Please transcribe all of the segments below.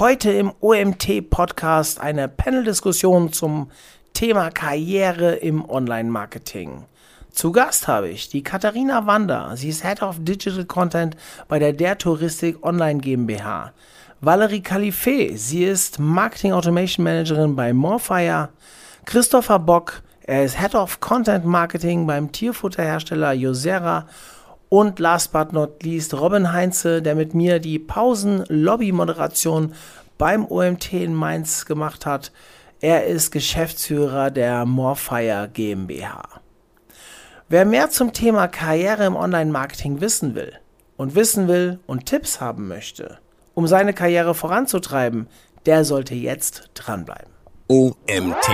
Heute im OMT-Podcast eine Panel-Diskussion zum Thema Karriere im Online-Marketing. Zu Gast habe ich die Katharina Wander. Sie ist Head of Digital Content bei der Der Touristik Online GmbH. Valerie Califé. Sie ist Marketing Automation Managerin bei Morfire. Christopher Bock. Er ist Head of Content Marketing beim Tierfutterhersteller Josera. Und last but not least Robin Heinze, der mit mir die Pausen-Lobby-Moderation beim OMT in Mainz gemacht hat. Er ist Geschäftsführer der Morfire GmbH. Wer mehr zum Thema Karriere im Online-Marketing wissen will und wissen will und Tipps haben möchte, um seine Karriere voranzutreiben, der sollte jetzt dranbleiben. OMT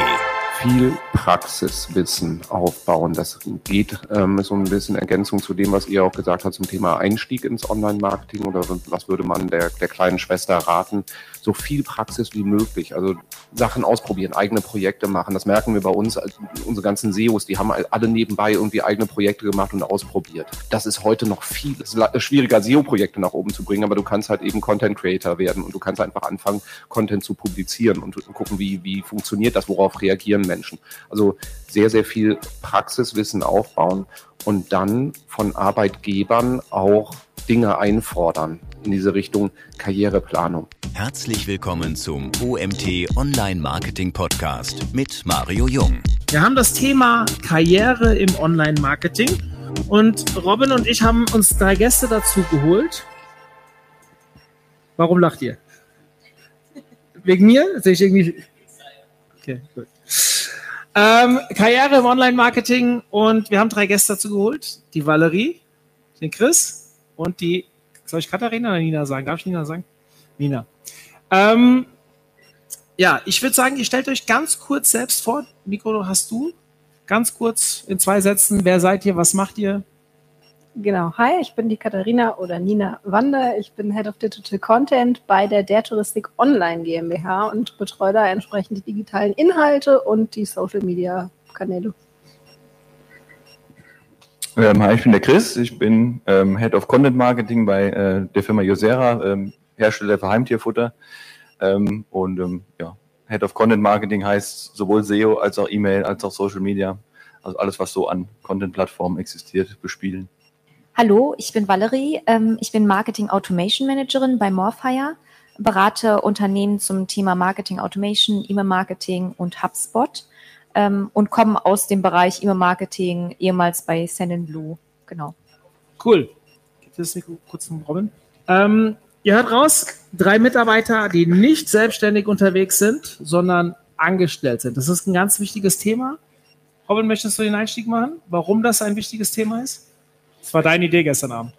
viel Praxiswissen aufbauen. Das geht ähm, so ein bisschen Ergänzung zu dem, was ihr auch gesagt habt zum Thema Einstieg ins Online-Marketing oder was würde man der, der kleinen Schwester raten? So viel Praxis wie möglich. Also Sachen ausprobieren, eigene Projekte machen. Das merken wir bei uns, also unsere ganzen SEOs, die haben alle nebenbei irgendwie eigene Projekte gemacht und ausprobiert. Das ist heute noch viel. Schwieriger, SEO-Projekte nach oben zu bringen, aber du kannst halt eben Content Creator werden und du kannst einfach anfangen, Content zu publizieren und gucken, wie, wie funktioniert das, worauf reagieren Menschen. Also sehr, sehr viel Praxiswissen aufbauen und dann von Arbeitgebern auch Dinge einfordern in diese Richtung Karriereplanung. Herzlich willkommen zum OMT Online Marketing Podcast mit Mario Jung. Wir haben das Thema Karriere im Online Marketing und Robin und ich haben uns drei Gäste dazu geholt. Warum lacht ihr? Wegen mir? Sehe ich irgendwie. Okay, gut. Ähm, Karriere im Online-Marketing und wir haben drei Gäste dazu geholt. Die Valerie, den Chris und die, soll ich Katharina oder Nina sagen? Darf ich Nina sagen? Nina. Ähm, ja, ich würde sagen, ihr stellt euch ganz kurz selbst vor. Mikro hast du. Ganz kurz in zwei Sätzen. Wer seid ihr? Was macht ihr? Genau, hi, ich bin die Katharina oder Nina Wander. Ich bin Head of Digital Content bei der Der Touristik Online GmbH und betreue da entsprechend die digitalen Inhalte und die Social Media Kanäle. Ähm, hi, ich bin der Chris. Ich bin ähm, Head of Content Marketing bei äh, der Firma Josera, ähm, Hersteller für Heimtierfutter. Ähm, und ähm, ja, Head of Content Marketing heißt sowohl SEO als auch E-Mail als auch Social Media. Also alles, was so an Content-Plattformen existiert, bespielen. Hallo, ich bin Valerie. Ähm, ich bin Marketing Automation Managerin bei Morfire, berate Unternehmen zum Thema Marketing Automation, E-Mail-Marketing und HubSpot ähm, und komme aus dem Bereich E-Mail-Marketing, ehemals bei Sendinblue. Genau. Cool. Gibt es kurz einen Robin? Ähm, ihr hört raus, drei Mitarbeiter, die nicht selbstständig unterwegs sind, sondern angestellt sind. Das ist ein ganz wichtiges Thema. Robin, möchtest du den Einstieg machen? Warum das ein wichtiges Thema ist? Das war deine Idee gestern Abend.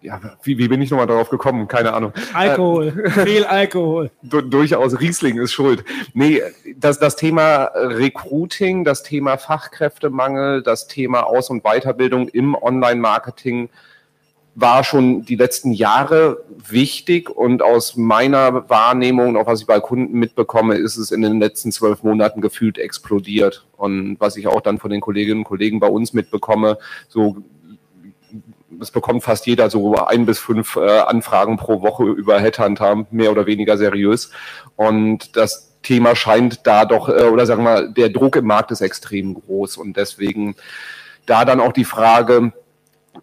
Ja, wie, wie bin ich nochmal darauf gekommen? Keine Ahnung. Alkohol, äh, viel Alkohol. Du, durchaus, Riesling ist schuld. Nee, das, das Thema Recruiting, das Thema Fachkräftemangel, das Thema Aus- und Weiterbildung im Online-Marketing war schon die letzten Jahre wichtig und aus meiner Wahrnehmung, auch was ich bei Kunden mitbekomme, ist es in den letzten zwölf Monaten gefühlt explodiert. Und was ich auch dann von den Kolleginnen und Kollegen bei uns mitbekomme, so es bekommt fast jeder so ein bis fünf äh, Anfragen pro Woche über Headhunter, mehr oder weniger seriös. Und das Thema scheint da doch, äh, oder sagen wir, der Druck im Markt ist extrem groß. Und deswegen da dann auch die Frage,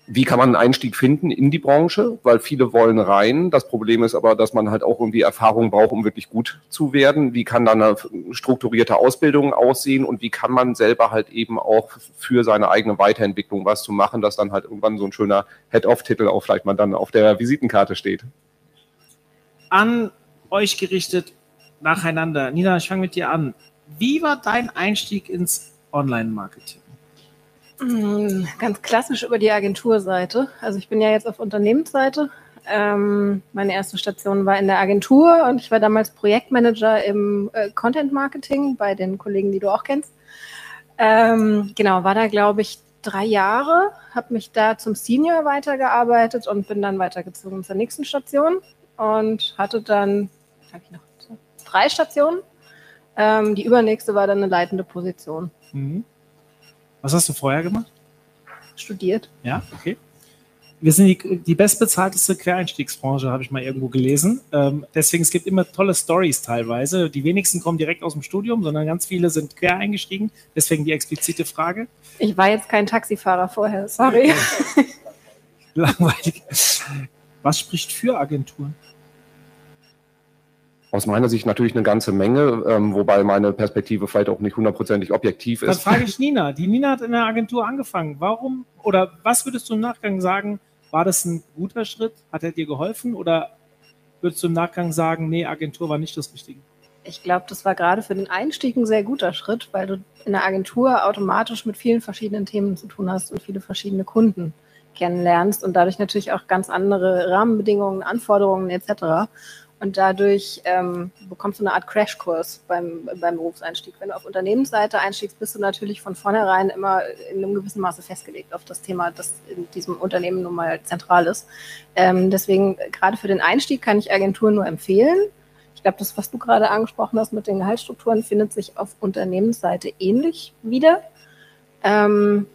wie kann man einen Einstieg finden in die Branche? Weil viele wollen rein. Das Problem ist aber, dass man halt auch irgendwie Erfahrung braucht, um wirklich gut zu werden. Wie kann dann eine strukturierte Ausbildung aussehen und wie kann man selber halt eben auch für seine eigene Weiterentwicklung was zu machen, dass dann halt irgendwann so ein schöner Head-Off-Titel auch vielleicht mal dann auf der Visitenkarte steht? An euch gerichtet nacheinander. Nina, ich fange mit dir an. Wie war dein Einstieg ins Online-Marketing? Mm, ganz klassisch über die Agenturseite. Also ich bin ja jetzt auf Unternehmensseite. Ähm, meine erste Station war in der Agentur und ich war damals Projektmanager im äh, Content Marketing bei den Kollegen, die du auch kennst. Ähm, genau, war da glaube ich drei Jahre, habe mich da zum Senior weitergearbeitet und bin dann weitergezogen zur nächsten Station und hatte dann noch drei Stationen. Ähm, die übernächste war dann eine leitende Position. Mhm. Was hast du vorher gemacht? Studiert. Ja, okay. wir sind die, die bestbezahlteste Quereinstiegsbranche, habe ich mal irgendwo gelesen. Ähm, deswegen, es gibt immer tolle Stories teilweise. Die wenigsten kommen direkt aus dem Studium, sondern ganz viele sind quer eingestiegen. Deswegen die explizite Frage. Ich war jetzt kein Taxifahrer vorher, sorry. Langweilig. Was spricht für Agenturen? Aus meiner Sicht natürlich eine ganze Menge, ähm, wobei meine Perspektive vielleicht auch nicht hundertprozentig objektiv Dann ist. frage ich Nina. Die Nina hat in der Agentur angefangen. Warum oder was würdest du im Nachgang sagen, war das ein guter Schritt? Hat er dir geholfen oder würdest du im Nachgang sagen, nee, Agentur war nicht das Richtige? Ich glaube, das war gerade für den Einstieg ein sehr guter Schritt, weil du in der Agentur automatisch mit vielen verschiedenen Themen zu tun hast und viele verschiedene Kunden kennenlernst und dadurch natürlich auch ganz andere Rahmenbedingungen, Anforderungen etc. Und dadurch ähm, bekommst du eine Art Crashkurs beim, beim Berufseinstieg. Wenn du auf Unternehmensseite einstiegst, bist du natürlich von vornherein immer in einem gewissen Maße festgelegt auf das Thema, das in diesem Unternehmen nun mal zentral ist. Ähm, deswegen, gerade für den Einstieg kann ich Agenturen nur empfehlen. Ich glaube, das, was du gerade angesprochen hast mit den Gehaltsstrukturen, findet sich auf Unternehmensseite ähnlich wieder. Ähm,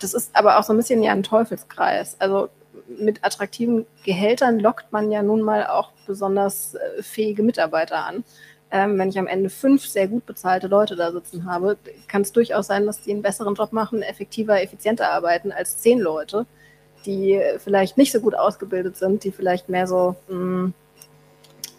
das ist aber auch so ein bisschen ja ein Teufelskreis. Also mit attraktiven Gehältern lockt man ja nun mal auch besonders äh, fähige Mitarbeiter an. Ähm, wenn ich am Ende fünf sehr gut bezahlte Leute da sitzen habe, kann es durchaus sein, dass die einen besseren Job machen, effektiver, effizienter arbeiten als zehn Leute, die äh, vielleicht nicht so gut ausgebildet sind, die vielleicht mehr so mh,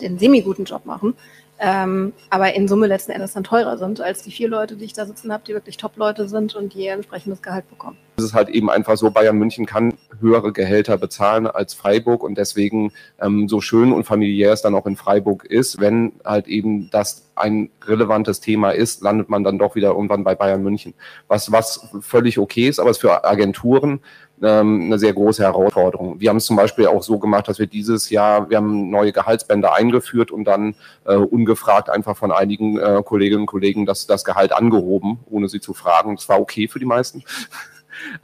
den semi-guten Job machen, ähm, aber in Summe letzten Endes dann teurer sind als die vier Leute, die ich da sitzen habe, die wirklich Top-Leute sind und die ihr entsprechendes Gehalt bekommen. Es ist halt eben einfach so, Bayern München kann höhere Gehälter bezahlen als Freiburg und deswegen ähm, so schön und familiär es dann auch in Freiburg ist, wenn halt eben das ein relevantes Thema ist, landet man dann doch wieder irgendwann bei Bayern München. Was, was völlig okay ist, aber es ist für Agenturen ähm, eine sehr große Herausforderung. Wir haben es zum Beispiel auch so gemacht, dass wir dieses Jahr, wir haben neue Gehaltsbänder eingeführt und dann äh, ungefragt einfach von einigen äh, Kolleginnen und Kollegen das, das Gehalt angehoben, ohne sie zu fragen. Das war okay für die meisten.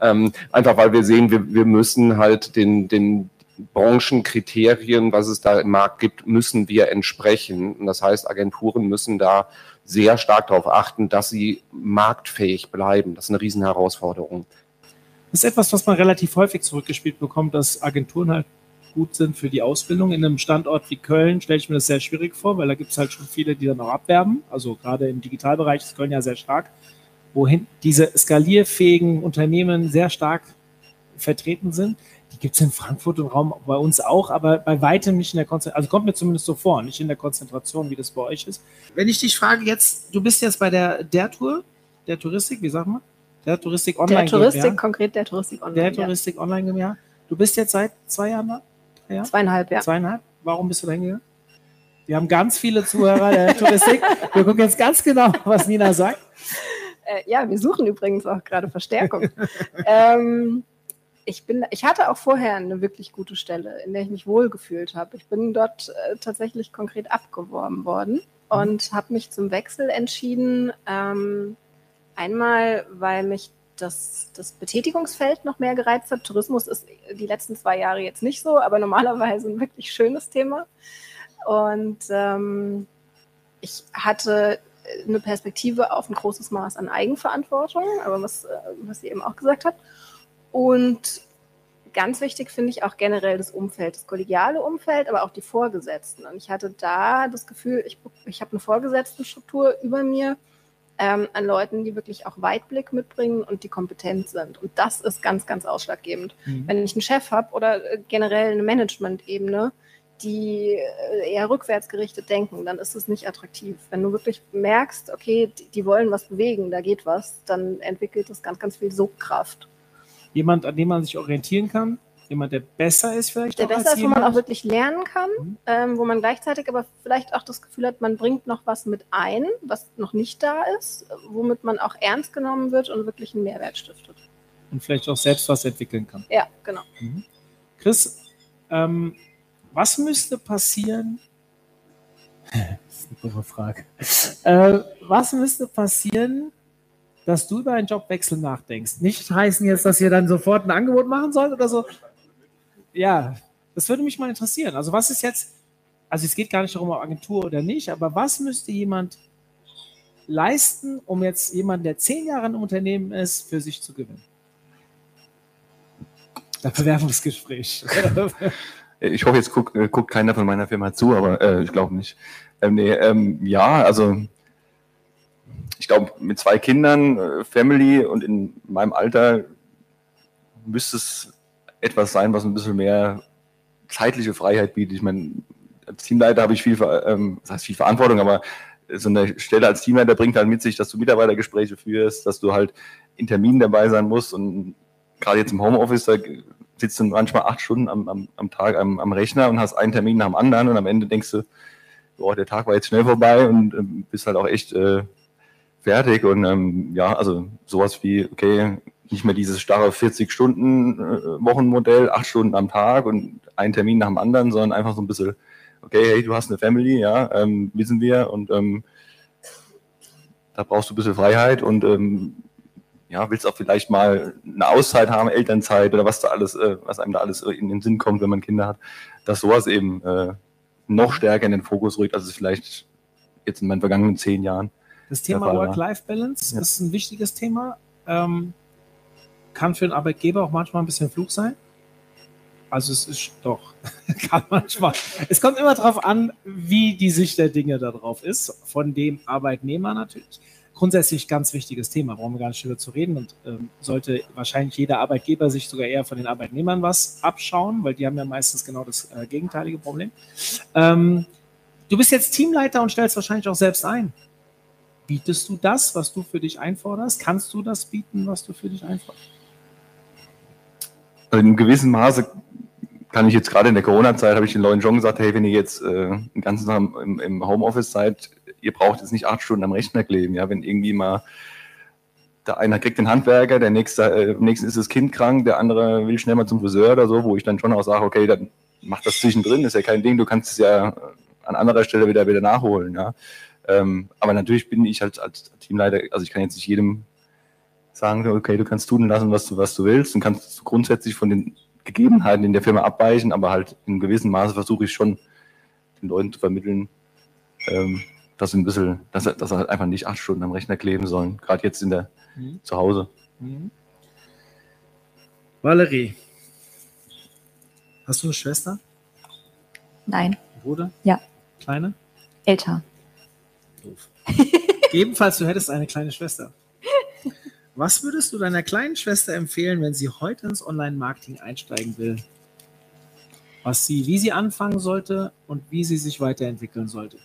Ähm, einfach weil wir sehen, wir, wir müssen halt den, den Branchenkriterien, was es da im Markt gibt, müssen wir entsprechen. Und das heißt, Agenturen müssen da sehr stark darauf achten, dass sie marktfähig bleiben. Das ist eine Riesenherausforderung. Das ist etwas, was man relativ häufig zurückgespielt bekommt, dass Agenturen halt gut sind für die Ausbildung. In einem Standort wie Köln stelle ich mir das sehr schwierig vor, weil da gibt es halt schon viele, die dann auch abwerben. Also gerade im Digitalbereich ist Köln ja sehr stark, wohin diese skalierfähigen Unternehmen sehr stark vertreten sind. Die gibt es in Frankfurt und Raum bei uns auch, aber bei weitem nicht in der Konzentration, also kommt mir zumindest so vor, nicht in der Konzentration, wie das bei euch ist. Wenn ich dich frage jetzt, du bist jetzt bei der der Tour, der Touristik, wie sagt man? Der Touristik Online Der Touristik, GmbH. konkret der Touristik Online. Der ja. Touristik Online GmbH. Du bist jetzt seit zwei Jahren da? Jahren? Zweieinhalb, ja. Zweieinhalb? Warum bist du da hingegangen? Wir haben ganz viele Zuhörer der Touristik. Wir gucken jetzt ganz genau, was Nina sagt. Äh, ja, wir suchen übrigens auch gerade Verstärkung. ähm, ich, bin, ich hatte auch vorher eine wirklich gute Stelle, in der ich mich wohlgefühlt habe. Ich bin dort äh, tatsächlich konkret abgeworben worden und habe mich zum Wechsel entschieden. Ähm, einmal, weil mich das, das Betätigungsfeld noch mehr gereizt hat. Tourismus ist die letzten zwei Jahre jetzt nicht so, aber normalerweise ein wirklich schönes Thema. Und ähm, ich hatte eine Perspektive auf ein großes Maß an Eigenverantwortung, aber was, äh, was sie eben auch gesagt hat. Und ganz wichtig finde ich auch generell das Umfeld, das kollegiale Umfeld, aber auch die Vorgesetzten. Und ich hatte da das Gefühl, ich, ich habe eine Vorgesetztenstruktur über mir ähm, an Leuten, die wirklich auch Weitblick mitbringen und die kompetent sind. Und das ist ganz, ganz ausschlaggebend. Mhm. Wenn ich einen Chef habe oder äh, generell eine Management-Ebene, die äh, eher rückwärts gerichtet denken, dann ist es nicht attraktiv. Wenn du wirklich merkst, okay, die, wollen was bewegen, da geht was, dann entwickelt es ganz, ganz viel Sogkraft. Jemand, an dem man sich orientieren kann, jemand, der besser ist vielleicht Der besser ist, wo man jemand. auch wirklich lernen kann, Mhm. ähm, wo man gleichzeitig aber vielleicht auch das Gefühl hat, man bringt noch was mit ein, was noch nicht da ist, womit man auch ernst genommen wird und wirklich einen Mehrwert stiftet. und vielleicht auch selbst was entwickeln kann. Ja, genau. Chris, ähm, was müsste passieren? das ist eine dumme Frage. Äh, was müsste passieren, dass du über einen Jobwechsel nachdenkst? Nicht heißen jetzt, dass ihr dann sofort ein Angebot machen sollt oder so. Ja, das würde mich mal interessieren. Also was ist jetzt, also es geht gar nicht darum, ob Agentur oder nicht, aber was müsste jemand leisten, um jetzt jemanden, der zehn Jahre im Unternehmen ist, für sich zu gewinnen? Das Bewerbungsgespräch. Ich hoffe, jetzt guckt, äh, guckt keiner von meiner Firma zu, aber äh, ich glaube nicht. Ähm, nee, ähm, ja, also ich glaube, mit zwei Kindern, äh, Family und in meinem Alter müsste es etwas sein, was ein bisschen mehr zeitliche Freiheit bietet. Ich meine, als Teamleiter habe ich viel, ähm, das heißt viel Verantwortung, aber so eine Stelle als Teamleiter bringt halt mit sich, dass du Mitarbeitergespräche führst, dass du halt in Terminen dabei sein musst und gerade jetzt im Homeoffice, da sitzt du manchmal acht Stunden am, am, am Tag am, am, Rechner und hast einen Termin nach dem anderen und am Ende denkst du, boah, der Tag war jetzt schnell vorbei und äh, bist halt auch echt äh, fertig und ähm, ja, also sowas wie, okay, nicht mehr dieses starre 40-Stunden-Wochenmodell, acht Stunden am Tag und ein Termin nach dem anderen, sondern einfach so ein bisschen, okay, hey, du hast eine Family, ja, ähm, wissen wir und ähm, da brauchst du ein bisschen Freiheit und ähm, ja, willst auch vielleicht mal eine Auszeit haben, Elternzeit oder was da alles, äh, was einem da alles in den Sinn kommt, wenn man Kinder hat, dass sowas eben äh, noch stärker in den Fokus rückt, als es vielleicht jetzt in meinen vergangenen zehn Jahren. Das Thema Work-Life-Balance ja. ist ein wichtiges Thema. Ähm, kann für einen Arbeitgeber auch manchmal ein bisschen Flug sein. Also es ist doch, kann manchmal. Es kommt immer darauf an, wie die Sicht der Dinge darauf ist, von dem Arbeitnehmer natürlich grundsätzlich ganz wichtiges Thema, brauchen wir gar nicht drüber zu reden und ähm, sollte wahrscheinlich jeder Arbeitgeber sich sogar eher von den Arbeitnehmern was abschauen, weil die haben ja meistens genau das äh, gegenteilige Problem. Ähm, du bist jetzt Teamleiter und stellst wahrscheinlich auch selbst ein. Bietest du das, was du für dich einforderst? Kannst du das bieten, was du für dich einforderst? In einem gewissen Maße kann ich jetzt gerade in der Corona-Zeit, habe ich den Leuten schon gesagt, hey, wenn ihr jetzt äh, den ganzen Tag im, im Homeoffice seid, ihr braucht jetzt nicht acht Stunden am Rechner kleben, ja, wenn irgendwie mal der einer kriegt den Handwerker, der nächste, äh, nächsten ist das Kind krank, der andere will schnell mal zum Friseur oder so, wo ich dann schon auch sage, okay, dann mach das zwischendrin, ist ja kein Ding, du kannst es ja äh, an anderer Stelle wieder wieder nachholen, ja. Ähm, aber natürlich bin ich halt als Teamleiter, also ich kann jetzt nicht jedem sagen, okay, du kannst tun lassen, was du, was du willst und kannst grundsätzlich von den Gegebenheiten in der Firma abweichen, aber halt in gewissem Maße versuche ich schon den Leuten zu vermitteln, ähm, dass sie ein bisschen, dass, dass sie halt einfach nicht acht Stunden am Rechner kleben sollen, gerade jetzt in der mhm. zu Hause. Mhm. Valerie, hast du eine Schwester? Nein. Bruder? Ja. Kleine? Älter. Doof. Ebenfalls, du hättest eine kleine Schwester. Was würdest du deiner kleinen Schwester empfehlen, wenn sie heute ins Online-Marketing einsteigen will? Was sie, wie sie anfangen sollte und wie sie sich weiterentwickeln sollte?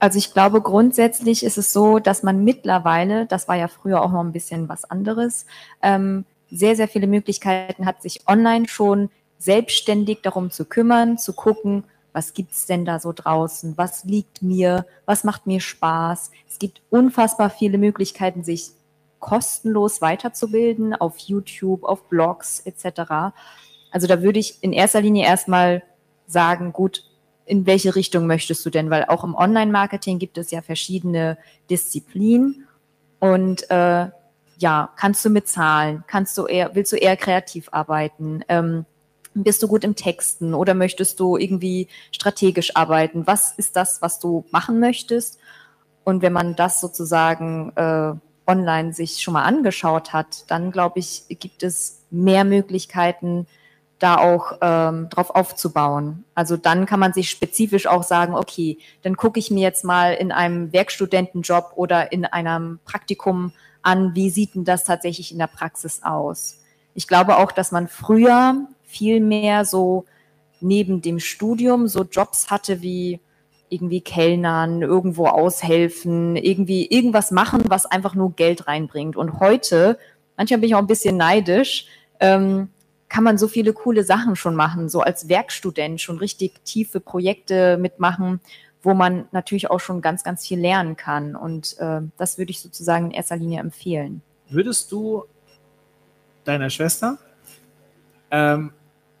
Also ich glaube, grundsätzlich ist es so, dass man mittlerweile, das war ja früher auch noch ein bisschen was anderes, ähm, sehr, sehr viele Möglichkeiten hat, sich online schon selbstständig darum zu kümmern, zu gucken, was gibt es denn da so draußen, was liegt mir, was macht mir Spaß. Es gibt unfassbar viele Möglichkeiten, sich kostenlos weiterzubilden auf YouTube, auf Blogs etc. Also da würde ich in erster Linie erstmal sagen, gut, in welche Richtung möchtest du denn? Weil auch im Online-Marketing gibt es ja verschiedene Disziplinen und äh, ja, kannst du mit Zahlen, kannst du eher, willst du eher kreativ arbeiten? Ähm, bist du gut im Texten oder möchtest du irgendwie strategisch arbeiten? Was ist das, was du machen möchtest? Und wenn man das sozusagen äh, online sich schon mal angeschaut hat, dann glaube ich, gibt es mehr Möglichkeiten, da auch ähm, drauf aufzubauen. Also dann kann man sich spezifisch auch sagen, okay, dann gucke ich mir jetzt mal in einem Werkstudentenjob oder in einem Praktikum an, wie sieht denn das tatsächlich in der Praxis aus. Ich glaube auch, dass man früher viel mehr so neben dem Studium so Jobs hatte wie irgendwie Kellnern, irgendwo aushelfen, irgendwie irgendwas machen, was einfach nur Geld reinbringt. Und heute, manchmal bin ich auch ein bisschen neidisch, ähm, kann man so viele coole Sachen schon machen, so als Werkstudent schon richtig tiefe Projekte mitmachen, wo man natürlich auch schon ganz, ganz viel lernen kann. Und äh, das würde ich sozusagen in erster Linie empfehlen. Würdest du deiner Schwester ähm,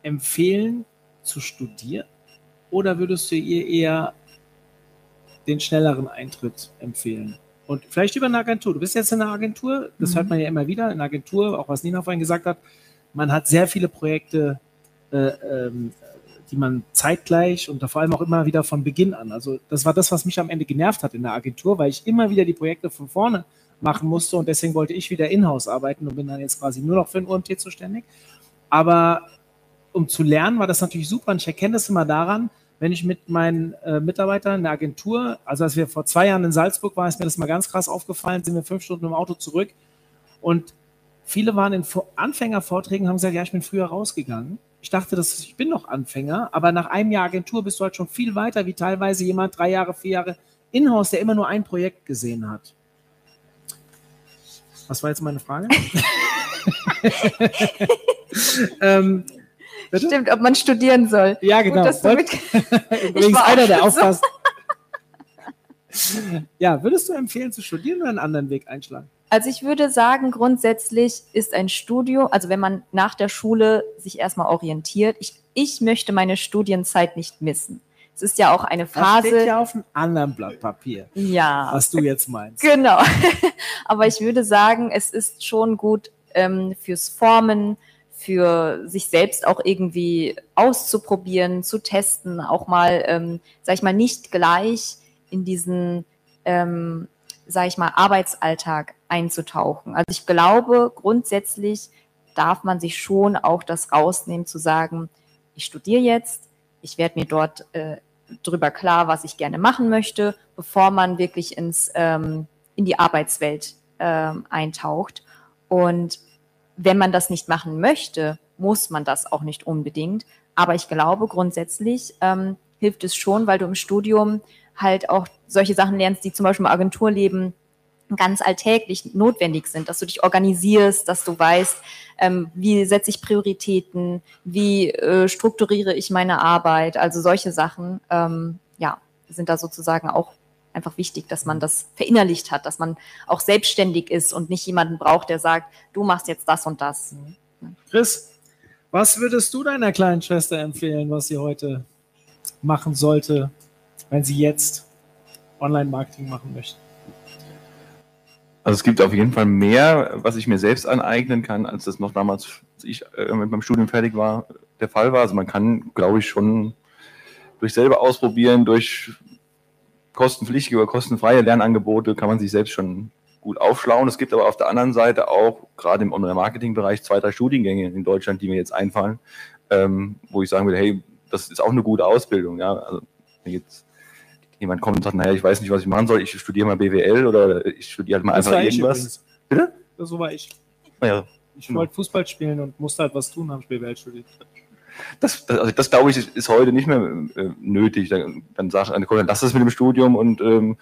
empfehlen zu studieren oder würdest du ihr eher den schnelleren Eintritt empfehlen? Und vielleicht über eine Agentur. Du bist jetzt in einer Agentur, das mhm. hört man ja immer wieder, in einer Agentur, auch was Nina vorhin gesagt hat, man hat sehr viele Projekte, äh, ähm, die man zeitgleich und vor allem auch immer wieder von Beginn an. Also das war das, was mich am Ende genervt hat in der Agentur, weil ich immer wieder die Projekte von vorne machen musste und deswegen wollte ich wieder in-house arbeiten und bin dann jetzt quasi nur noch für ein UMT zuständig. Aber um zu lernen, war das natürlich super. Und ich erkenne das immer daran, wenn ich mit meinen äh, Mitarbeitern in der Agentur, also als wir vor zwei Jahren in Salzburg waren, ist mir das mal ganz krass aufgefallen, sind wir fünf Stunden im Auto zurück und viele waren in Anfängervorträgen, haben gesagt, ja, ich bin früher rausgegangen. Ich dachte, dass ich bin noch Anfänger, aber nach einem Jahr Agentur bist du halt schon viel weiter, wie teilweise jemand drei Jahre, vier Jahre Inhouse, der immer nur ein Projekt gesehen hat. Was war jetzt meine Frage? ähm, Stimmt, ob man studieren soll. Ja, genau. Gut, Übrigens einer, der aufpasst. ja, würdest du empfehlen zu studieren oder einen anderen Weg einschlagen? Also ich würde sagen, grundsätzlich ist ein Studium, also wenn man nach der Schule sich erstmal orientiert, ich, ich möchte meine Studienzeit nicht missen. Es ist ja auch eine Phase. Das steht ja auf einem anderen Blatt Papier. Ja. Was du jetzt meinst. Genau. Aber ich würde sagen, es ist schon gut ähm, fürs Formen, für sich selbst auch irgendwie auszuprobieren, zu testen, auch mal, ähm, sag ich mal, nicht gleich in diesen, ähm, sag ich mal, Arbeitsalltag einzutauchen. Also ich glaube, grundsätzlich darf man sich schon auch das rausnehmen, zu sagen, ich studiere jetzt, ich werde mir dort äh, drüber klar, was ich gerne machen möchte, bevor man wirklich ins, ähm, in die Arbeitswelt ähm, eintaucht. Und wenn man das nicht machen möchte, muss man das auch nicht unbedingt. Aber ich glaube, grundsätzlich ähm, hilft es schon, weil du im Studium halt auch solche Sachen lernst, die zum Beispiel im Agenturleben ganz alltäglich notwendig sind, dass du dich organisierst, dass du weißt, ähm, wie setze ich Prioritäten, wie äh, strukturiere ich meine Arbeit, also solche Sachen, ähm, ja, sind da sozusagen auch einfach wichtig, dass man das verinnerlicht hat, dass man auch selbstständig ist und nicht jemanden braucht, der sagt, du machst jetzt das und das. Chris, was würdest du deiner kleinen Schwester empfehlen, was sie heute machen sollte, wenn sie jetzt Online-Marketing machen möchte? Also es gibt auf jeden Fall mehr, was ich mir selbst aneignen kann, als das noch damals, als ich äh, mit meinem Studium fertig war, der Fall war. Also man kann, glaube ich, schon durch selber ausprobieren, durch kostenpflichtige oder kostenfreie Lernangebote kann man sich selbst schon gut aufschlauen. Es gibt aber auf der anderen Seite auch, gerade im Online-Marketing-Bereich, zwei, drei Studiengänge in Deutschland, die mir jetzt einfallen, ähm, wo ich sagen würde, hey, das ist auch eine gute Ausbildung. Ja? Also jetzt jemand kommt und sagt, naja, ich weiß nicht, was ich machen soll, ich studiere mal BWL oder ich studiere halt mal das einfach irgendwas. Bitte? So war ich. Naja, ich genau. wollte Fußball spielen und musste halt was tun, habe ich BWL studiert. Das, das, also das glaube ich, ist, ist, heute nicht mehr äh, nötig. Dann, dann sag dann lass es mit dem Studium und ähm,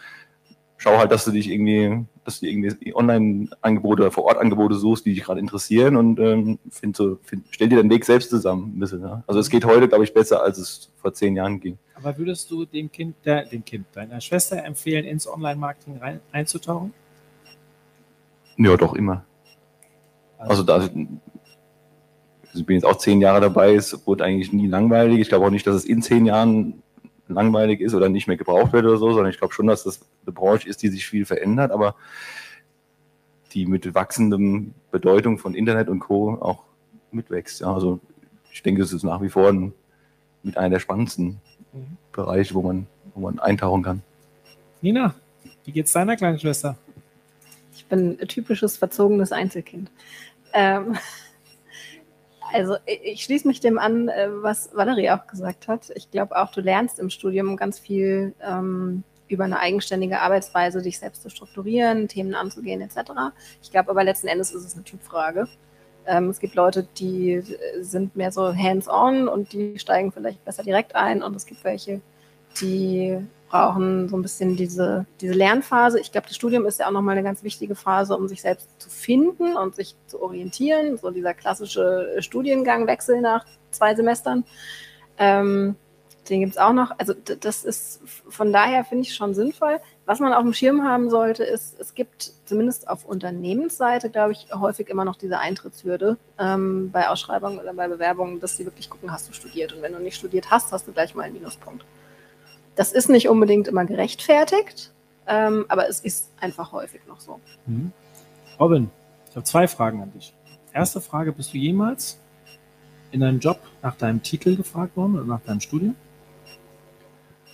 schau halt, dass du dich irgendwie, dass du irgendwie Online-Angebote oder Vor-Ort-Angebote suchst, die dich gerade interessieren und ähm, find so, find, stell dir den Weg selbst zusammen ein bisschen. Ja? Also es geht heute, glaube ich, besser, als es vor zehn Jahren ging. Aber würdest du dem Kind, der, dem Kind deiner Schwester empfehlen, ins Online-Marketing einzutauchen? Ja, doch immer. Also, also da, ich bin jetzt auch zehn Jahre dabei, es wurde eigentlich nie langweilig. Ich glaube auch nicht, dass es in zehn Jahren langweilig ist oder nicht mehr gebraucht wird oder so, sondern ich glaube schon, dass das eine Branche ist, die sich viel verändert, aber die mit wachsendem Bedeutung von Internet und Co. auch mitwächst. Ja, also ich denke, es ist nach wie vor ein, mit einer der spannendsten mhm. Bereiche, wo man, wo man eintauchen kann. Nina, wie geht's deiner kleinen Schwester? Ich bin ein typisches verzogenes Einzelkind. Ähm, also ich schließe mich dem an, äh, was Valerie auch gesagt hat. Ich glaube auch, du lernst im Studium ganz viel ähm, über eine eigenständige Arbeitsweise, dich selbst zu strukturieren, Themen anzugehen etc. Ich glaube aber letzten Endes ist es eine Typfrage. Ähm, es gibt Leute, die sind mehr so hands-on und die steigen vielleicht besser direkt ein und es gibt welche, die brauchen so ein bisschen diese, diese Lernphase. Ich glaube, das Studium ist ja auch nochmal eine ganz wichtige Phase, um sich selbst zu finden und sich zu orientieren. So dieser klassische Studiengangwechsel nach zwei Semestern. Ähm, den gibt es auch noch. Also das ist von daher finde ich schon sinnvoll. Was man auf dem Schirm haben sollte, ist, es gibt zumindest auf Unternehmensseite, glaube ich, häufig immer noch diese Eintrittshürde ähm, bei Ausschreibungen oder bei Bewerbungen, dass sie wirklich gucken, hast du studiert. Und wenn du nicht studiert hast, hast du gleich mal einen Minuspunkt. Das ist nicht unbedingt immer gerechtfertigt, ähm, aber es ist einfach häufig noch so. Mhm. Robin, ich habe zwei Fragen an dich. Erste Frage, bist du jemals in deinem Job nach deinem Titel gefragt worden oder nach deinem Studium?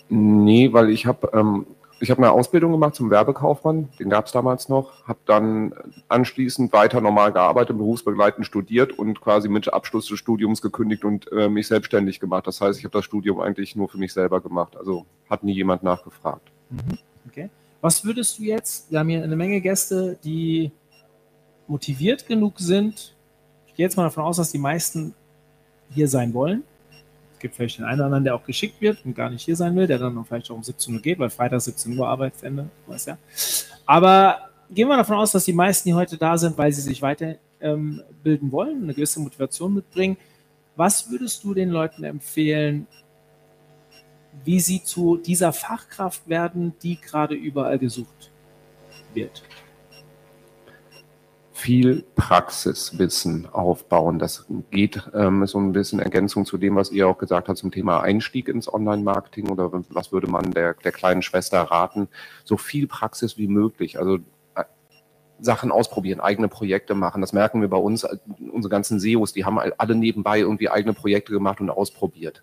Nee, weil ich habe ähm, ich habe eine Ausbildung gemacht zum Werbekaufmann, den gab es damals noch, habe dann anschließend weiter normal gearbeitet, berufsbegleitend studiert und quasi mit Abschluss des Studiums gekündigt und äh, mich selbstständig gemacht. Das heißt, ich habe das Studium eigentlich nur für mich selber gemacht. Also hat nie jemand nachgefragt. Mhm. Okay. Was würdest du jetzt, wir haben hier eine Menge Gäste, die motiviert genug sind. Ich gehe jetzt mal davon aus, dass die meisten hier sein wollen. Gibt vielleicht den einen oder anderen, der auch geschickt wird und gar nicht hier sein will, der dann vielleicht auch um 17 Uhr geht, weil Freitag 17 Uhr Arbeitsende, weiß ja. Aber gehen wir davon aus, dass die meisten, die heute da sind, weil sie sich weiterbilden ähm, wollen, eine gewisse Motivation mitbringen. Was würdest du den Leuten empfehlen, wie sie zu dieser Fachkraft werden, die gerade überall gesucht wird? Viel Praxiswissen aufbauen. Das geht ähm, so ein bisschen Ergänzung zu dem, was ihr auch gesagt habt zum Thema Einstieg ins Online-Marketing oder was würde man der, der kleinen Schwester raten? So viel Praxis wie möglich. Also äh, Sachen ausprobieren, eigene Projekte machen. Das merken wir bei uns, unsere ganzen SEOs, die haben alle nebenbei irgendwie eigene Projekte gemacht und ausprobiert.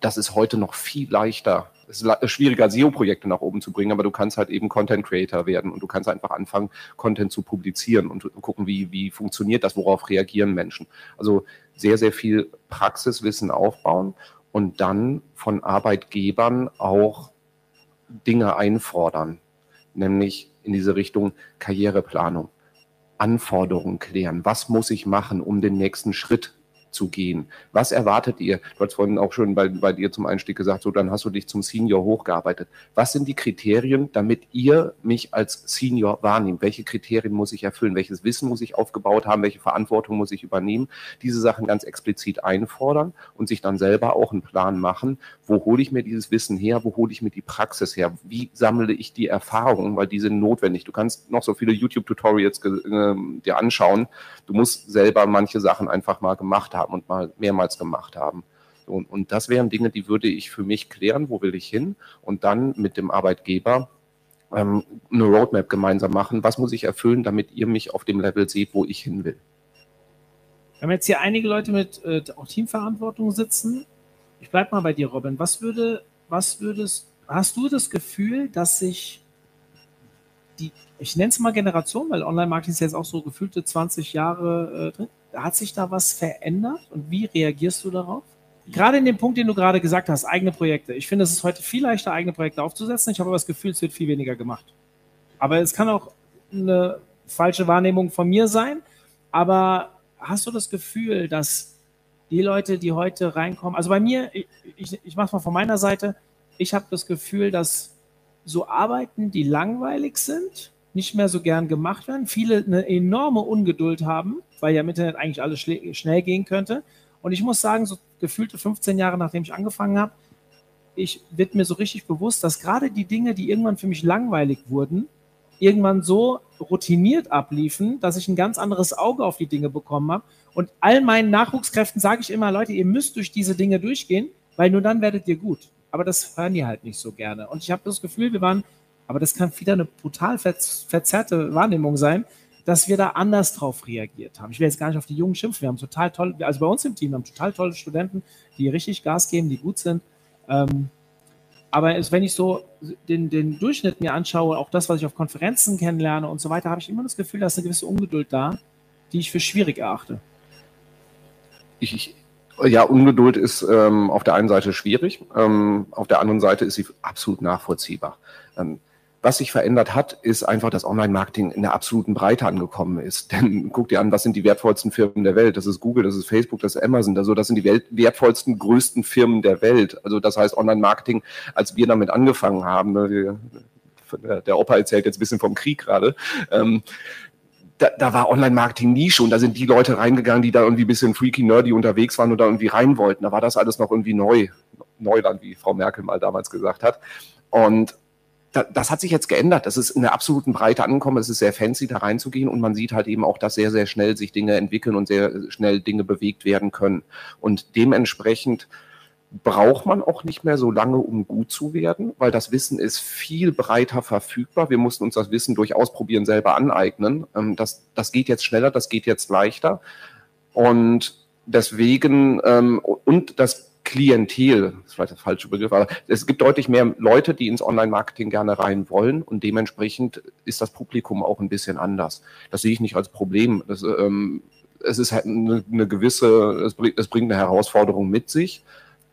Das ist heute noch viel leichter es ist schwieriger, SEO-Projekte nach oben zu bringen, aber du kannst halt eben Content Creator werden und du kannst einfach anfangen, Content zu publizieren und gucken, wie, wie funktioniert das, worauf reagieren Menschen. Also sehr, sehr viel Praxiswissen aufbauen und dann von Arbeitgebern auch Dinge einfordern, nämlich in diese Richtung Karriereplanung. Anforderungen klären. Was muss ich machen, um den nächsten Schritt zu gehen. Was erwartet ihr? Du hast vorhin auch schon bei, bei dir zum Einstieg gesagt, so dann hast du dich zum Senior hochgearbeitet. Was sind die Kriterien, damit ihr mich als Senior wahrnehmt? Welche Kriterien muss ich erfüllen? Welches Wissen muss ich aufgebaut haben? Welche Verantwortung muss ich übernehmen? Diese Sachen ganz explizit einfordern und sich dann selber auch einen Plan machen. Wo hole ich mir dieses Wissen her? Wo hole ich mir die Praxis her? Wie sammle ich die Erfahrungen? Weil die sind notwendig. Du kannst noch so viele YouTube-Tutorials äh, dir anschauen. Du musst selber manche Sachen einfach mal gemacht haben haben und mal mehrmals gemacht haben. Und, und das wären Dinge, die würde ich für mich klären, wo will ich hin und dann mit dem Arbeitgeber ähm, eine Roadmap gemeinsam machen. Was muss ich erfüllen, damit ihr mich auf dem Level seht, wo ich hin will? Wir haben jetzt hier einige Leute mit äh, auch Teamverantwortung sitzen. Ich bleibe mal bei dir, Robin. Was würde, was würdest, hast du das Gefühl, dass sich die, ich nenne es mal Generation, weil Online-Marketing ist jetzt auch so gefühlte 20 Jahre äh, drin. Hat sich da was verändert und wie reagierst du darauf? Gerade in dem Punkt, den du gerade gesagt hast, eigene Projekte. Ich finde, es ist heute viel leichter, eigene Projekte aufzusetzen. Ich habe aber das Gefühl, es wird viel weniger gemacht. Aber es kann auch eine falsche Wahrnehmung von mir sein. Aber hast du das Gefühl, dass die Leute, die heute reinkommen, also bei mir, ich, ich, ich mache es mal von meiner Seite, ich habe das Gefühl, dass so Arbeiten, die langweilig sind, nicht mehr so gern gemacht werden. Viele eine enorme Ungeduld haben, weil ja im Internet eigentlich alles schnell gehen könnte. Und ich muss sagen, so gefühlte 15 Jahre nachdem ich angefangen habe, ich wird mir so richtig bewusst, dass gerade die Dinge, die irgendwann für mich langweilig wurden, irgendwann so routiniert abliefen, dass ich ein ganz anderes Auge auf die Dinge bekommen habe. Und all meinen Nachwuchskräften sage ich immer, Leute, ihr müsst durch diese Dinge durchgehen, weil nur dann werdet ihr gut. Aber das hören die halt nicht so gerne. Und ich habe das Gefühl, wir waren aber das kann wieder eine brutal verzerrte Wahrnehmung sein, dass wir da anders drauf reagiert haben. Ich will jetzt gar nicht auf die Jungen schimpfen. Wir haben total toll, also bei uns im Team, wir haben total tolle Studenten, die richtig Gas geben, die gut sind. Ähm, aber es, wenn ich so den, den Durchschnitt mir anschaue, auch das, was ich auf Konferenzen kennenlerne und so weiter, habe ich immer das Gefühl, da ist eine gewisse Ungeduld da, die ich für schwierig erachte. Ich, ich, ja, Ungeduld ist ähm, auf der einen Seite schwierig, ähm, auf der anderen Seite ist sie absolut nachvollziehbar. Ähm, was sich verändert hat, ist einfach, dass Online-Marketing in der absoluten Breite angekommen ist. Denn guck dir an, was sind die wertvollsten Firmen der Welt? Das ist Google, das ist Facebook, das ist Amazon. Also das sind die Welt wertvollsten, größten Firmen der Welt. Also das heißt, Online-Marketing, als wir damit angefangen haben, ne, der Opa erzählt jetzt ein bisschen vom Krieg gerade, ähm, da, da war Online-Marketing nie schon. Da sind die Leute reingegangen, die da irgendwie ein bisschen freaky, nerdy unterwegs waren da irgendwie rein wollten. Da war das alles noch irgendwie neu. Neuland, wie Frau Merkel mal damals gesagt hat. Und das hat sich jetzt geändert. Das ist in der absoluten Breite angekommen. Es ist sehr fancy, da reinzugehen und man sieht halt eben auch, dass sehr, sehr schnell sich Dinge entwickeln und sehr schnell Dinge bewegt werden können. Und dementsprechend braucht man auch nicht mehr so lange, um gut zu werden, weil das Wissen ist viel breiter verfügbar. Wir mussten uns das Wissen durch Ausprobieren selber aneignen. Ähm, das, das geht jetzt schneller, das geht jetzt leichter. Und deswegen, ähm, und das Klientel, das ist vielleicht das falsche Begriff, aber es gibt deutlich mehr Leute, die ins Online-Marketing gerne rein wollen und dementsprechend ist das Publikum auch ein bisschen anders. Das sehe ich nicht als Problem. Das, ähm, es ist halt eine, eine gewisse, es bringt eine Herausforderung mit sich,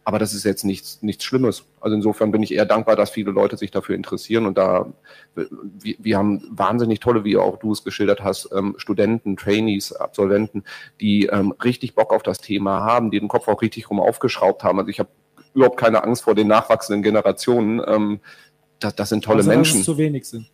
aber das ist jetzt nichts, nichts Schlimmes. Also insofern bin ich eher dankbar, dass viele Leute sich dafür interessieren und da, wir, wir haben wahnsinnig tolle, wie auch du es geschildert hast, ähm, Studenten, Trainees, Absolventen, die ähm, richtig Bock auf das Thema haben, die den Kopf auch richtig rum aufgeschraubt haben. Also ich habe überhaupt keine Angst vor den nachwachsenden Generationen. Ähm, das, das sind tolle also, Menschen. Dass es zu wenig sind.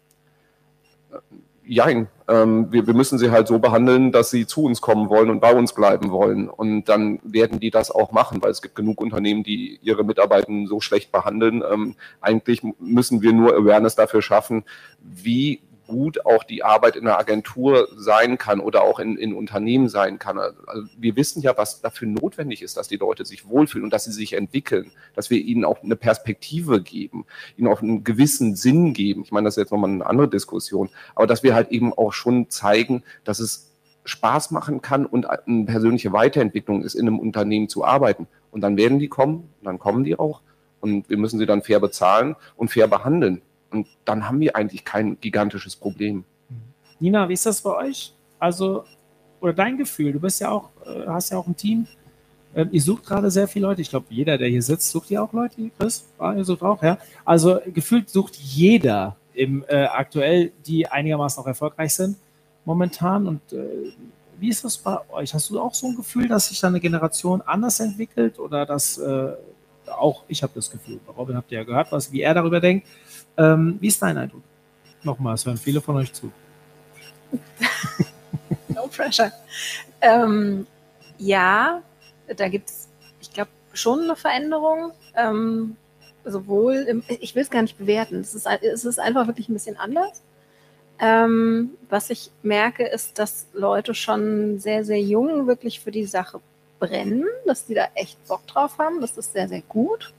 Jein, ähm, wir, wir müssen sie halt so behandeln, dass sie zu uns kommen wollen und bei uns bleiben wollen. Und dann werden die das auch machen, weil es gibt genug Unternehmen, die ihre Mitarbeiter so schlecht behandeln. Ähm, eigentlich müssen wir nur Awareness dafür schaffen, wie gut auch die Arbeit in einer Agentur sein kann oder auch in, in Unternehmen sein kann. Also wir wissen ja, was dafür notwendig ist, dass die Leute sich wohlfühlen und dass sie sich entwickeln, dass wir ihnen auch eine Perspektive geben, ihnen auch einen gewissen Sinn geben. Ich meine, das ist jetzt nochmal eine andere Diskussion, aber dass wir halt eben auch schon zeigen, dass es Spaß machen kann und eine persönliche Weiterentwicklung ist, in einem Unternehmen zu arbeiten. Und dann werden die kommen, dann kommen die auch. Und wir müssen sie dann fair bezahlen und fair behandeln. Und dann haben wir eigentlich kein gigantisches Problem. Nina, wie ist das bei euch? Also, oder dein Gefühl, du bist ja auch, äh, hast ja auch ein Team. Ähm, ihr sucht gerade sehr viele Leute. Ich glaube, jeder, der hier sitzt, sucht ja auch Leute, Chris? Ah, ihr sucht auch, ja. Also gefühlt sucht jeder im äh, aktuell, die einigermaßen auch erfolgreich sind momentan. Und äh, wie ist das bei euch? Hast du auch so ein Gefühl, dass sich da eine Generation anders entwickelt oder dass äh, auch ich habe das Gefühl, Robin habt ihr ja gehört, was, wie er darüber denkt. Ähm, wie ist dein Eindruck? Nochmal, es hören viele von euch zu. no pressure. Ähm, ja, da gibt es, ich glaube, schon eine Veränderung. Ähm, sowohl, im, ich will es gar nicht bewerten, es ist, es ist einfach wirklich ein bisschen anders. Ähm, was ich merke, ist, dass Leute schon sehr, sehr jung wirklich für die Sache brennen, dass die da echt Bock drauf haben. Das ist sehr, sehr gut.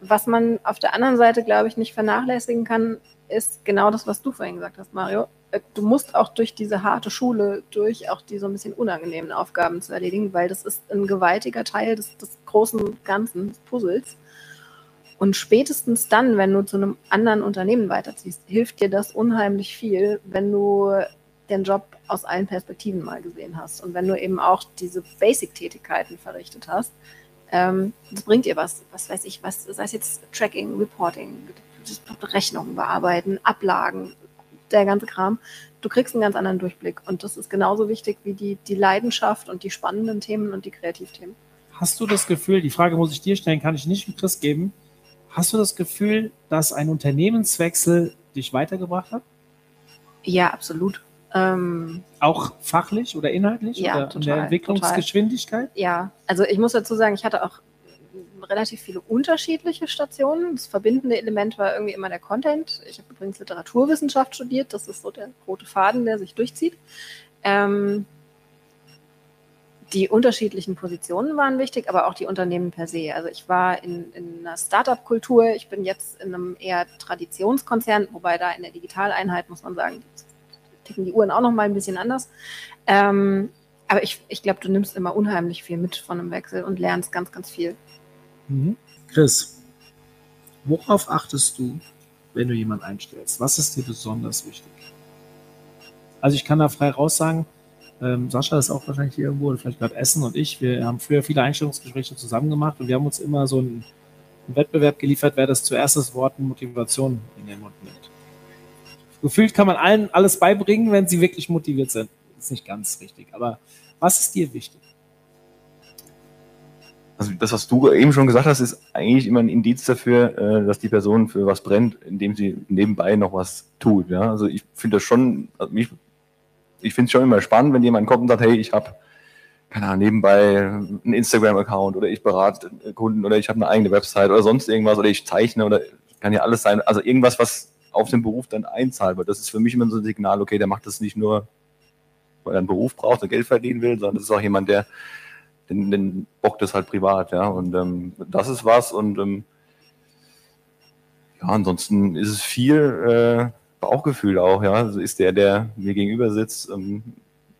Was man auf der anderen Seite, glaube ich, nicht vernachlässigen kann, ist genau das, was du vorhin gesagt hast, Mario. Äh, du musst auch durch diese harte Schule durch, auch die so ein bisschen unangenehmen Aufgaben zu erledigen, weil das ist ein gewaltiger Teil des, des großen Ganzen, des Puzzles. Und spätestens dann, wenn du zu einem anderen Unternehmen weiterziehst, hilft dir das unheimlich viel, wenn du den Job aus allen Perspektiven mal gesehen hast. Und wenn du eben auch diese Basic-Tätigkeiten verrichtet hast, ähm, das bringt dir was. Was weiß ich, was, sei es jetzt Tracking, Reporting, Rechnungen bearbeiten, Ablagen, der ganze Kram. Du kriegst einen ganz anderen Durchblick. Und das ist genauso wichtig wie die, die Leidenschaft und die spannenden Themen und die Kreativthemen. Hast du das Gefühl, die Frage muss ich dir stellen, kann ich nicht mit Chris geben. Hast du das Gefühl, dass ein Unternehmenswechsel dich weitergebracht hat? Ja, absolut. Ähm, auch fachlich oder inhaltlich? Ja, oder total, der Entwicklungsgeschwindigkeit? Total. Ja, also ich muss dazu sagen, ich hatte auch relativ viele unterschiedliche Stationen. Das verbindende Element war irgendwie immer der Content. Ich habe übrigens Literaturwissenschaft studiert. Das ist so der rote Faden, der sich durchzieht. Ähm, die unterschiedlichen Positionen waren wichtig, aber auch die Unternehmen per se. Also ich war in, in einer Startup-Kultur, ich bin jetzt in einem eher Traditionskonzern, wobei da in der Digitaleinheit, muss man sagen, ticken die Uhren auch noch mal ein bisschen anders. Ähm, aber ich, ich glaube, du nimmst immer unheimlich viel mit von einem Wechsel und lernst ganz, ganz viel. Mhm. Chris, worauf achtest du, wenn du jemanden einstellst? Was ist dir besonders wichtig? Also ich kann da frei raus sagen, ähm, Sascha ist auch wahrscheinlich hier irgendwo, vielleicht gerade Essen und ich, wir haben früher viele Einstellungsgespräche zusammen gemacht und wir haben uns immer so einen, einen Wettbewerb geliefert, wer das zuerst das Wort Motivation in den Mund nimmt gefühlt kann man allen alles beibringen, wenn sie wirklich motiviert sind. Ist nicht ganz richtig. Aber was ist dir wichtig? Also das, was du eben schon gesagt hast, ist eigentlich immer ein Indiz dafür, äh, dass die Person für was brennt, indem sie nebenbei noch was tut. Ja? Also ich finde das schon, also ich, ich finde es schon immer spannend, wenn jemand kommt und sagt, hey, ich habe keine Ahnung, nebenbei einen Instagram-Account oder ich berate Kunden oder ich habe eine eigene Website oder sonst irgendwas oder ich zeichne oder kann ja alles sein. Also irgendwas, was auf den Beruf dann einzahlt. Weil das ist für mich immer so ein Signal, okay, der macht das nicht nur, weil er einen Beruf braucht und Geld verdienen will, sondern das ist auch jemand, der den, den bockt das halt privat, ja. Und ähm, das ist was. Und ähm, ja, ansonsten ist es viel äh, Bauchgefühl auch, ja. Also ist der, der mir gegenüber sitzt, ähm,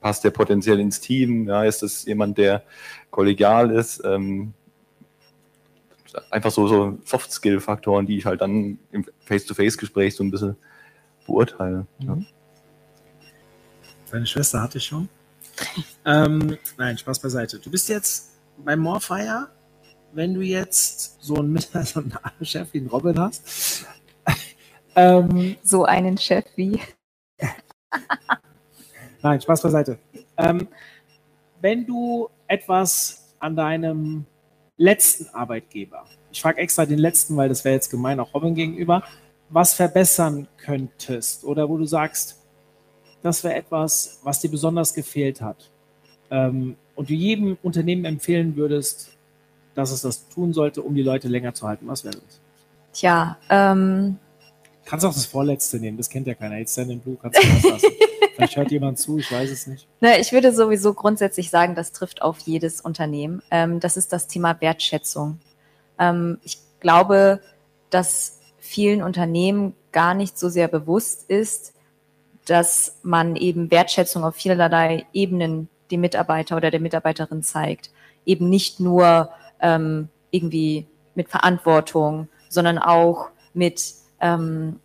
passt der potenziell ins Team, ja, ist das jemand, der kollegial ist, ähm, einfach so, so Soft-Skill-Faktoren, die ich halt dann im Face-to-Face-Gespräch so ein bisschen beurteile. Ja. Mhm. Deine Schwester hatte ich schon. ähm, nein, Spaß beiseite. Du bist jetzt bei Morfire, wenn du jetzt so einen, so einen Chef wie einen Robin hast. ähm, so einen Chef wie. nein, Spaß beiseite. Ähm, wenn du etwas an deinem letzten Arbeitgeber, ich frage extra den letzten, weil das wäre jetzt gemein auch Robin gegenüber, was verbessern könntest oder wo du sagst, das wäre etwas, was dir besonders gefehlt hat ähm, und du jedem Unternehmen empfehlen würdest, dass es das tun sollte, um die Leute länger zu halten, was wäre das? Tja, ähm, Kannst auch das vorletzte nehmen, das kennt ja keiner. Jetzt Stand in Blue kannst du rauslassen. Vielleicht hört jemand zu, ich weiß es nicht. Na, ich würde sowieso grundsätzlich sagen, das trifft auf jedes Unternehmen. Ähm, das ist das Thema Wertschätzung. Ähm, ich glaube, dass vielen Unternehmen gar nicht so sehr bewusst ist, dass man eben Wertschätzung auf vielerlei Ebenen dem Mitarbeiter oder der Mitarbeiterin zeigt. Eben nicht nur ähm, irgendwie mit Verantwortung, sondern auch mit, ähm,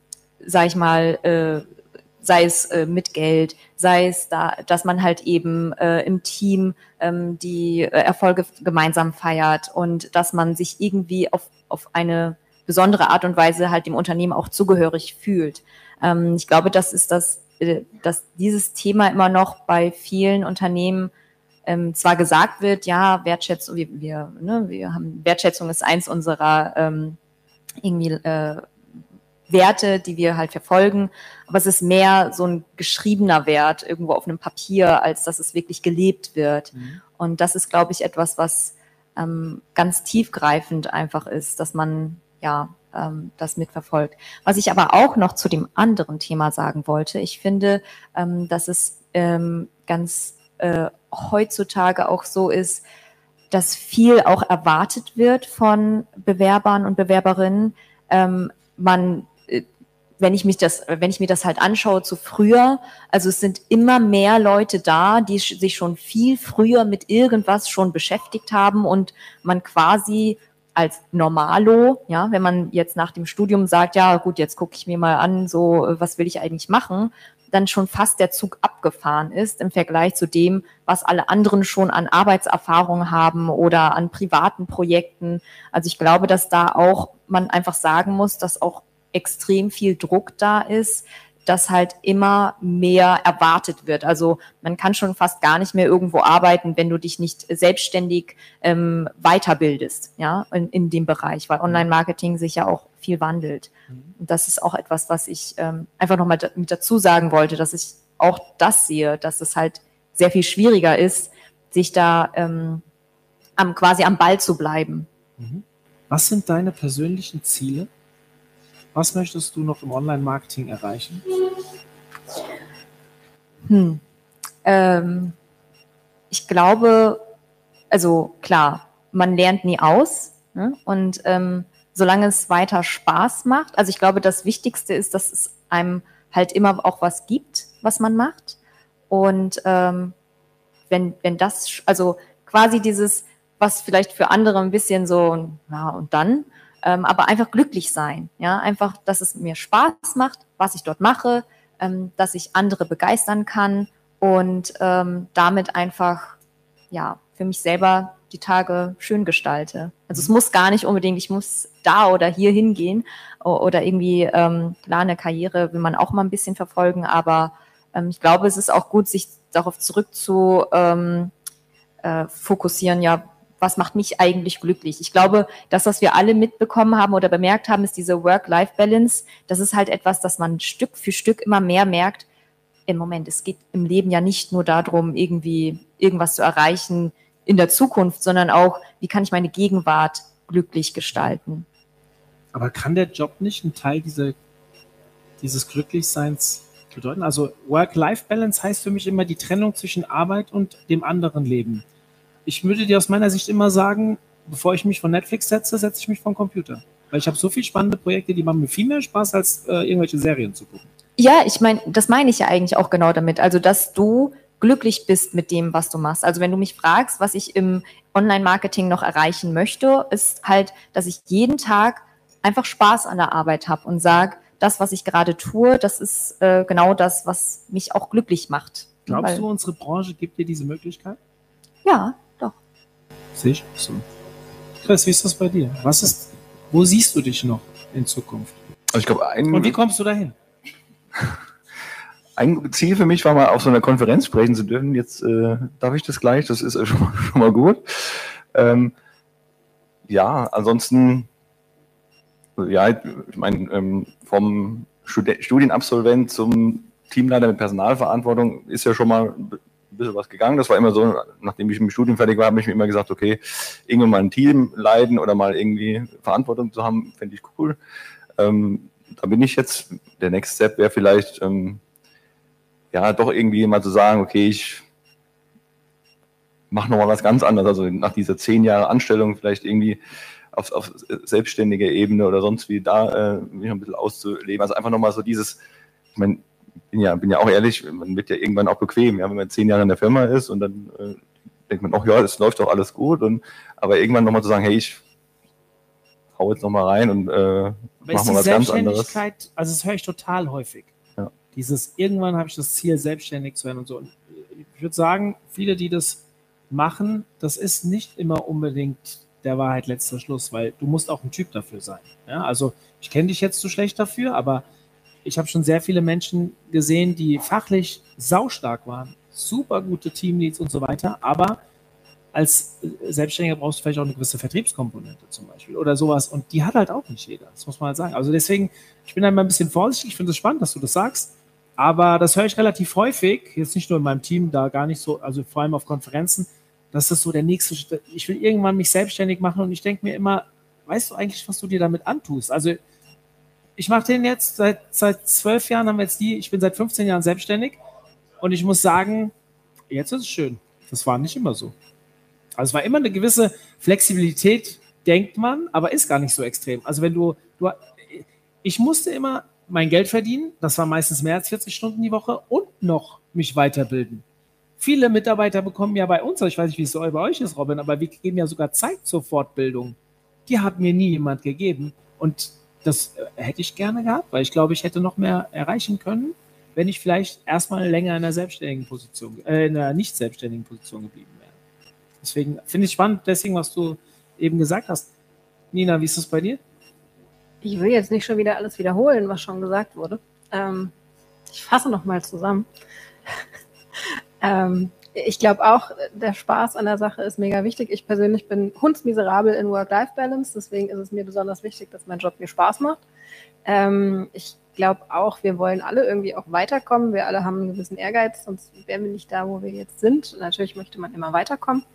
sag ich mal, äh, sei es äh, mit Geld, sei es da, dass man halt eben äh, im Team ähm, die äh, Erfolge gemeinsam feiert und dass man sich irgendwie auf, auf eine besondere Art und Weise halt dem Unternehmen auch zugehörig fühlt. Ähm, ich glaube, das ist das äh, dass dieses Thema immer noch bei vielen Unternehmen ähm, zwar gesagt wird, ja, Wertschätzung, wir, wir, ne, wir haben Wertschätzung ist eins unserer ähm, irgendwie äh, Werte, die wir halt verfolgen, aber es ist mehr so ein geschriebener Wert irgendwo auf einem Papier, als dass es wirklich gelebt wird. Mhm. Und das ist, glaube ich, etwas, was ähm, ganz tiefgreifend einfach ist, dass man ja ähm, das mitverfolgt. Was ich aber auch noch zu dem anderen Thema sagen wollte, ich finde, ähm, dass es ähm, ganz äh, heutzutage auch so ist, dass viel auch erwartet wird von Bewerbern und Bewerberinnen. Ähm, man wenn ich mich das, wenn ich mir das halt anschaue zu früher, also es sind immer mehr Leute da, die sich schon viel früher mit irgendwas schon beschäftigt haben und man quasi als Normalo, ja, wenn man jetzt nach dem Studium sagt, ja gut, jetzt gucke ich mir mal an, so was will ich eigentlich machen, dann schon fast der Zug abgefahren ist im Vergleich zu dem, was alle anderen schon an Arbeitserfahrung haben oder an privaten Projekten. Also ich glaube, dass da auch man einfach sagen muss, dass auch extrem viel Druck da ist, dass halt immer mehr erwartet wird. Also man kann schon fast gar nicht mehr irgendwo arbeiten, wenn du dich nicht selbstständig ähm, weiterbildest, ja, in, in dem Bereich, weil Online-Marketing sich ja auch viel wandelt. Mhm. Und das ist auch etwas, was ich ähm, einfach nochmal mit dazu sagen wollte, dass ich auch das sehe, dass es halt sehr viel schwieriger ist, sich da ähm, am, quasi am Ball zu bleiben. Mhm. Was sind deine persönlichen Ziele was möchtest du noch im Online-Marketing erreichen? Hm. Ähm, ich glaube, also klar, man lernt nie aus. Ne? Und ähm, solange es weiter Spaß macht, also ich glaube, das Wichtigste ist, dass es einem halt immer auch was gibt, was man macht. Und ähm, wenn, wenn das, also quasi dieses, was vielleicht für andere ein bisschen so, ja, und dann, ähm, aber einfach glücklich sein. Ja, einfach, dass es mir Spaß macht, was ich dort mache, ähm, dass ich andere begeistern kann und ähm, damit einfach, ja, für mich selber die Tage schön gestalte. Also es muss gar nicht unbedingt, ich muss da oder hier hingehen oder irgendwie, ähm, klar, eine Karriere will man auch mal ein bisschen verfolgen, aber ähm, ich glaube, es ist auch gut, sich darauf zurück zu ähm, äh, fokussieren, ja, was macht mich eigentlich glücklich? Ich glaube, das, was wir alle mitbekommen haben oder bemerkt haben, ist diese Work-Life-Balance. Das ist halt etwas, das man Stück für Stück immer mehr merkt. Im Moment, es geht im Leben ja nicht nur darum, irgendwie irgendwas zu erreichen in der Zukunft, sondern auch, wie kann ich meine Gegenwart glücklich gestalten. Aber kann der Job nicht ein Teil dieser, dieses Glücklichseins bedeuten? Also Work-Life-Balance heißt für mich immer die Trennung zwischen Arbeit und dem anderen Leben ich würde dir aus meiner Sicht immer sagen, bevor ich mich von Netflix setze, setze ich mich vom Computer. Weil ich habe so viele spannende Projekte, die machen mir viel mehr Spaß, als äh, irgendwelche Serien zu gucken. Ja, ich meine, das meine ich ja eigentlich auch genau damit. Also, dass du glücklich bist mit dem, was du machst. Also wenn du mich fragst, was ich im Online-Marketing noch erreichen möchte, ist halt, dass ich jeden Tag einfach Spaß an der Arbeit habe und sage, das, was ich gerade tue, das ist äh, genau das, was mich auch glücklich macht. Glaubst Weil- du, unsere Branche gibt dir diese Möglichkeit? Ja. Sehe ich auch so. Chris, wie ist das bei dir? Was ist, wo siehst du dich noch in Zukunft? Also ich glaube, ein, Und wie kommst du dahin? ein Ziel für mich war mal auf so einer Konferenz sprechen zu dürfen. Jetzt äh, darf ich das gleich, das ist schon, mal- schon mal gut. Ähm, ja, ansonsten, ja, ich meine, ähm, vom Studi Studienabsolvent zum Teamleiter mit Personalverantwortung ist ja schon mal ein bisschen was gegangen. Das war immer so, nachdem ich dem Studium fertig war, habe ich mir immer gesagt, okay, irgendwann mal ein Team leiten oder mal irgendwie Verantwortung zu haben, fände ich cool. Ähm, da bin ich jetzt. Der Next Step wäre vielleicht, ähm, ja, doch irgendwie mal zu sagen, okay, ich mache nochmal was ganz anderes. Also nach dieser zehn Jahre Anstellung vielleicht irgendwie auf, auf selbstständiger Ebene oder sonst wie da äh, mich ein bisschen auszuleben. Also einfach nochmal so dieses, ich meine, bin ja, bin ja auch ehrlich, man wird ja irgendwann auch bequem, ja, wenn man zehn Jahre in der Firma ist und dann äh, denkt man, ach ja, es läuft doch alles gut. Und aber irgendwann nochmal zu sagen, hey, ich hau jetzt nochmal rein und äh, mach mal was ganz anderes. Also das höre ich total häufig. Ja. Dieses, irgendwann habe ich das Ziel, selbstständig zu werden und so. Und ich würde sagen, viele, die das machen, das ist nicht immer unbedingt der Wahrheit letzter Schluss, weil du musst auch ein Typ dafür sein. Ja, also ich kenne dich jetzt zu schlecht dafür, aber ich habe schon sehr viele Menschen gesehen, die fachlich saustark waren, super gute Teamleads und so weiter, aber als Selbstständiger brauchst du vielleicht auch eine gewisse Vertriebskomponente zum Beispiel oder sowas. Und die hat halt auch nicht jeder. Das muss man halt sagen. Also deswegen, ich bin da immer ein bisschen vorsichtig. Ich finde es spannend, dass du das sagst. Aber das höre ich relativ häufig, jetzt nicht nur in meinem Team, da gar nicht so, also vor allem auf Konferenzen, dass das so der nächste Schritt. Ich will irgendwann mich selbstständig machen und ich denke mir immer, weißt du eigentlich, was du dir damit antust? Also ich mache den jetzt seit, seit zwölf Jahren haben wir jetzt die, ich bin seit 15 Jahren selbstständig und ich muss sagen, jetzt ist es schön. Das war nicht immer so. Also es war immer eine gewisse Flexibilität, denkt man, aber ist gar nicht so extrem. Also wenn du, du ich musste immer mein Geld verdienen, das war meistens mehr als 40 Stunden die Woche und noch mich weiterbilden. Viele Mitarbeiter bekommen ja bei uns, ich weiß nicht, wie es bei euch ist, Robin, aber wir geben ja sogar Zeit zur Fortbildung. Die hat mir nie jemand gegeben. Und das äh, hätte ich gerne gehabt, weil ich glaube, ich hätte noch mehr erreichen können, wenn ich vielleicht erstmal länger in einer selbstständigen Position, äh, in einer nicht selbstständigen Position geblieben wäre. Deswegen finde ich spannend, deswegen, was du eben gesagt hast. Nina, wie ist das bei dir? Ich will jetzt nicht schon wieder alles wiederholen, was schon gesagt wurde. Ähm, ich fasse nochmal zusammen. ähm, ich glaube auch, der Spaß an der Sache ist mega wichtig. Ich persönlich bin hundsmiserabel in Work-Life-Balance, deswegen ist es mir besonders wichtig, dass mein Job mir Spaß macht. Ähm, ich glaube auch, wir wollen alle irgendwie auch weiterkommen. Wir alle haben einen gewissen Ehrgeiz, sonst wären wir nicht da, wo wir jetzt sind. Natürlich möchte man immer weiterkommen.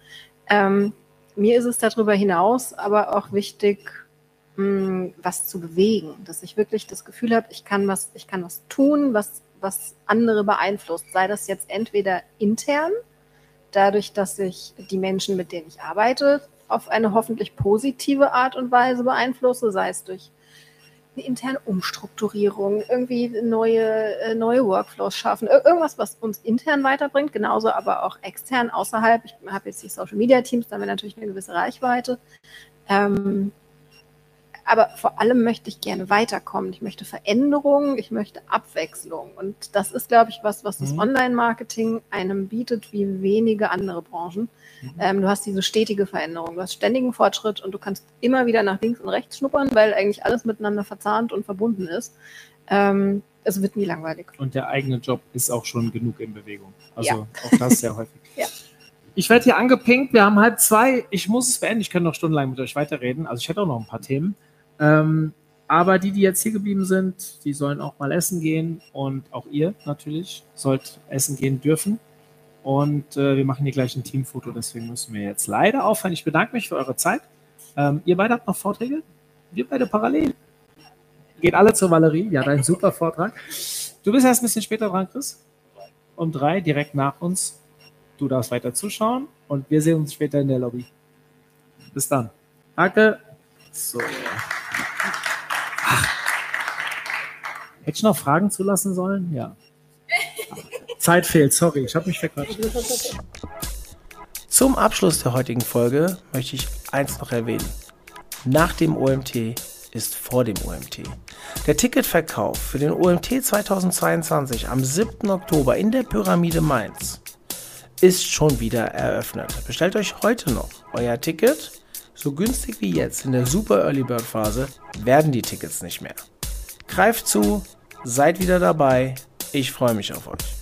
Ähm, mir ist es darüber hinaus aber auch wichtig, mh, was zu bewegen, dass ich wirklich das Gefühl habe, ich kann was, ich kann was tun, was, was andere beeinflusst. Sei das jetzt entweder intern, dadurch, dass ich die Menschen, mit denen ich arbeite, auf eine hoffentlich positive Art und Weise beeinflusse, sei es durch eine interne Umstrukturierung, irgendwie neue, äh, neue Workflows schaffen, Ir irgendwas, was uns intern weiterbringt, genauso aber auch extern außerhalb. Ich habe jetzt die Social Media Teams, da haben wir natürlich eine gewisse Reichweite. Ähm, aber vor allem möchte ich gerne weiterkommen. Ich möchte Veränderung, ich möchte Abwechslung. Und das ist, glaube ich, was, was das Mhm. Online-Marketing einem bietet, wie wenige andere Branchen. Mhm. Ähm, du hast diese stetige Veränderung, du hast ständigen Fortschritt und du kannst immer wieder nach links und rechts schnuppern, weil eigentlich alles miteinander verzahnt und verbunden ist. Ähm, es wird nie langweilig. Und der eigene Job ist auch schon genug in Bewegung. Also Ja. auch das sehr häufig. Ja. Ich werde hier angepinkt. Wir haben halb zwei. Ich muss es beenden. Ich kann noch stundenlang mit euch weiterreden. Also ich hätte auch noch ein paar Themen. Ähm, aber die, die jetzt hier geblieben sind, die sollen auch mal essen gehen. Und auch ihr natürlich sollt essen gehen dürfen. Und äh, wir machen hier gleich ein Teamfoto. Deswegen müssen wir jetzt leider aufhören. Ich bedanke mich für eure Zeit. Ähm, ihr beide habt noch Vorträge? Wir beide parallel. Geht alle zur Valerie. Ja, dein super Vortrag. Du bist erst ein bisschen später dran, Chris. Um drei, direkt nach uns. Du darfst weiter zuschauen und wir sehen uns später in der Lobby. Bis dann. Danke. So. Ach. Hätte ich noch Fragen zulassen sollen? Ja. Zeit fehlt, sorry, ich habe mich verquatscht. Zum Abschluss der heutigen Folge möchte ich eins noch erwähnen. Nach dem OMT ist vor dem OMT. Der Ticketverkauf für den OMT 2022 am 7. Oktober in der Pyramide Mainz ist schon wieder eröffnet. Bestellt euch heute noch euer Ticket. So günstig wie jetzt in der Super Early Bird Phase werden die Tickets nicht mehr. Greift zu, seid wieder dabei. Ich freue mich auf euch.